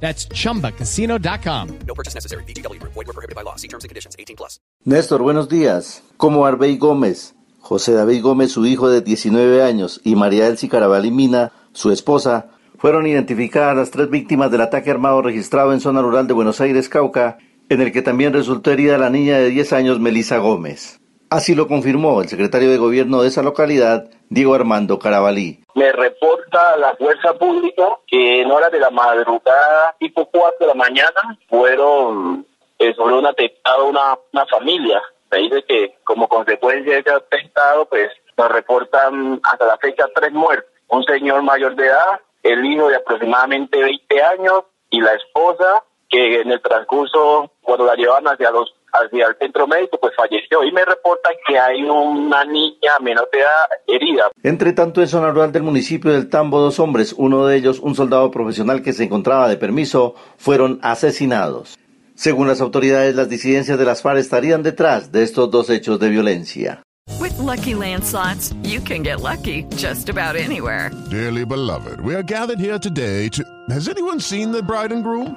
That's chumbacasino.com. No purchase necessary. BGW. Void were prohibited by law. See terms and conditions. 18 plus. Néstor, buenos días. Como Arbey Gómez, José David Gómez, su hijo de 19 años, y María Elsie Carabalí Mina, su esposa, fueron identificadas las tres víctimas del ataque armado registrado en zona rural de Buenos Aires, Cauca, en el que también resultó herida la niña de 10 años, Melisa Gómez. Así lo confirmó el secretario de gobierno de esa localidad, Diego Armando Carabalí. Me reporta la fuerza pública que en horas de la madrugada, tipo 4 de la mañana, fueron eh, sobre un atentado una, una familia. Me dice que como consecuencia de ese atentado, pues nos reportan hasta la fecha tres muertes. Un señor mayor de edad, el hijo de aproximadamente 20 años y la esposa que en el transcurso, cuando la llevaban hacia los hacia el centro médico, pues falleció. Y me reportan que hay una niña menor de edad herida. Entre tanto, en zona rural del municipio del Tambo, dos hombres, uno de ellos un soldado profesional que se encontraba de permiso, fueron asesinados. Según las autoridades, las disidencias de las FARC estarían detrás de estos dos hechos de violencia. With lucky landslots, you can get lucky just about anywhere. Dearly beloved, we are gathered here today to. Has anyone seen the bride and groom?